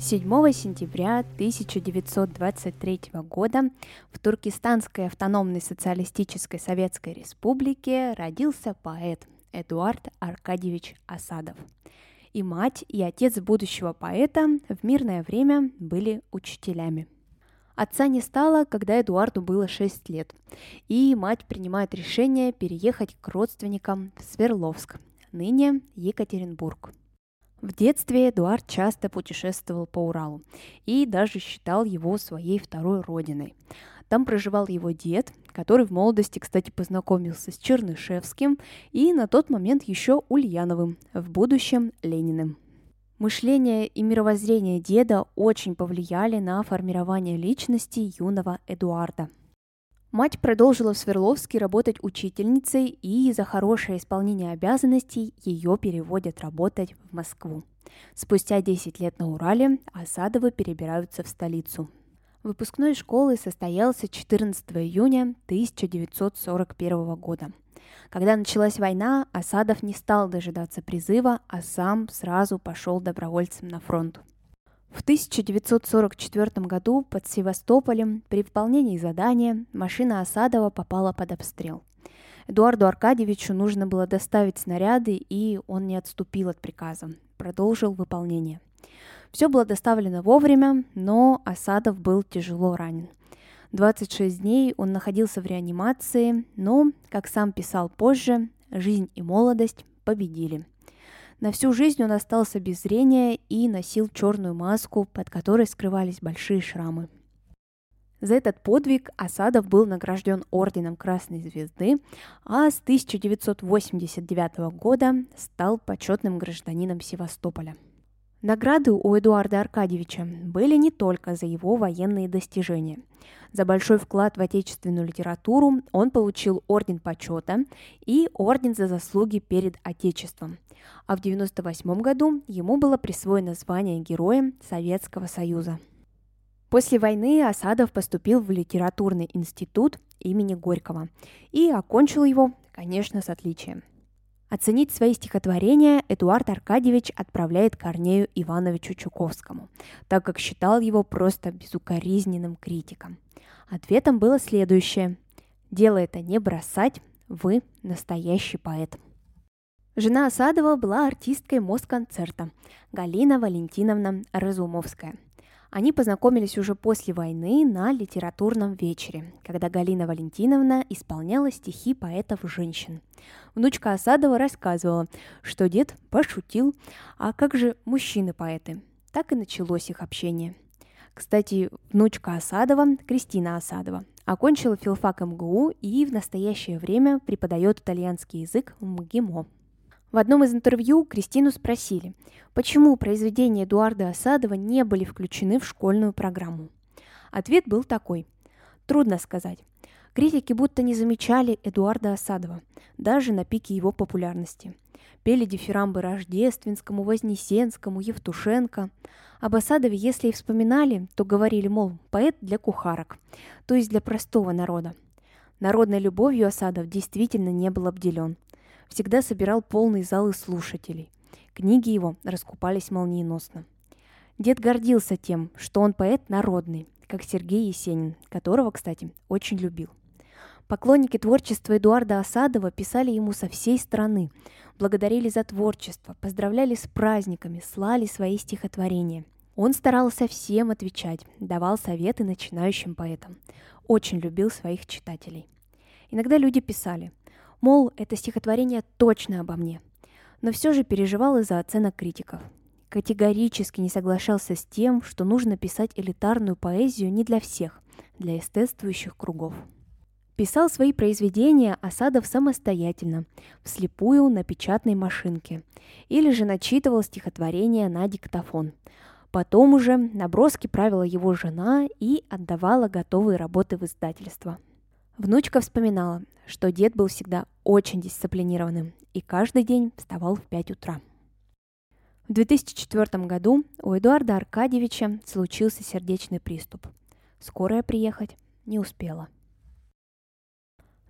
7 сентября 1923 года в Туркестанской автономной социалистической советской республике родился поэт Эдуард Аркадьевич Асадов. И мать, и отец будущего поэта в мирное время были учителями. Отца не стало, когда Эдуарду было 6 лет, и мать принимает решение переехать к родственникам в Свердловск, ныне Екатеринбург – в детстве Эдуард часто путешествовал по Уралу и даже считал его своей второй родиной. Там проживал его дед, который в молодости, кстати, познакомился с Чернышевским и на тот момент еще Ульяновым, в будущем Лениным. Мышление и мировоззрение деда очень повлияли на формирование личности юного Эдуарда – Мать продолжила в Свердловске работать учительницей, и за хорошее исполнение обязанностей ее переводят работать в Москву. Спустя 10 лет на Урале Осадовы перебираются в столицу. Выпускной школы состоялся 14 июня 1941 года. Когда началась война, Осадов не стал дожидаться призыва, а сам сразу пошел добровольцем на фронт. В 1944 году под Севастополем при выполнении задания машина Осадова попала под обстрел. Эдуарду Аркадьевичу нужно было доставить снаряды, и он не отступил от приказа, продолжил выполнение. Все было доставлено вовремя, но Осадов был тяжело ранен. 26 дней он находился в реанимации, но, как сам писал позже, жизнь и молодость победили – на всю жизнь он остался без зрения и носил черную маску, под которой скрывались большие шрамы. За этот подвиг Асадов был награжден орденом Красной Звезды, а с 1989 года стал почетным гражданином Севастополя. Награды у Эдуарда Аркадьевича были не только за его военные достижения. За большой вклад в отечественную литературу он получил Орден Почета и Орден за заслуги перед Отечеством. А в 1998 году ему было присвоено звание Героя Советского Союза. После войны Асадов поступил в литературный институт имени Горького и окончил его, конечно, с отличием. Оценить свои стихотворения Эдуард Аркадьевич отправляет Корнею Ивановичу Чуковскому, так как считал его просто безукоризненным критиком. Ответом было следующее. «Дело это не бросать, вы настоящий поэт». Жена Осадова была артисткой Москонцерта Галина Валентиновна Разумовская – они познакомились уже после войны на литературном вечере, когда Галина Валентиновна исполняла стихи поэтов-женщин. Внучка Осадова рассказывала, что дед пошутил, а как же мужчины-поэты? Так и началось их общение. Кстати, внучка Осадова, Кристина Осадова, окончила филфак МГУ и в настоящее время преподает итальянский язык в МГИМО. В одном из интервью Кристину спросили, почему произведения Эдуарда Осадова не были включены в школьную программу. Ответ был такой. Трудно сказать. Критики будто не замечали Эдуарда Осадова, даже на пике его популярности. Пели дифирамбы Рождественскому, Вознесенскому, Евтушенко. Об Осадове, если и вспоминали, то говорили, мол, поэт для кухарок, то есть для простого народа. Народной любовью Осадов действительно не был обделен – всегда собирал полные залы слушателей. Книги его раскупались молниеносно. Дед гордился тем, что он поэт народный, как Сергей Есенин, которого, кстати, очень любил. Поклонники творчества Эдуарда Осадова писали ему со всей страны, благодарили за творчество, поздравляли с праздниками, слали свои стихотворения. Он старался всем отвечать, давал советы начинающим поэтам. Очень любил своих читателей. Иногда люди писали – Мол, это стихотворение точно обо мне. Но все же переживал из-за оценок критиков. Категорически не соглашался с тем, что нужно писать элитарную поэзию не для всех, для эстетствующих кругов. Писал свои произведения Осадов самостоятельно, вслепую на печатной машинке, или же начитывал стихотворения на диктофон. Потом уже наброски правила его жена и отдавала готовые работы в издательство. Внучка вспоминала, что дед был всегда очень дисциплинированным и каждый день вставал в 5 утра. В 2004 году у Эдуарда Аркадьевича случился сердечный приступ. Скорая приехать не успела.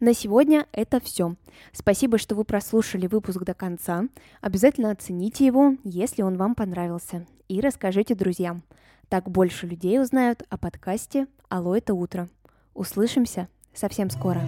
На сегодня это все. Спасибо, что вы прослушали выпуск до конца. Обязательно оцените его, если он вам понравился. И расскажите друзьям. Так больше людей узнают о подкасте «Алло, это утро». Услышимся совсем скоро.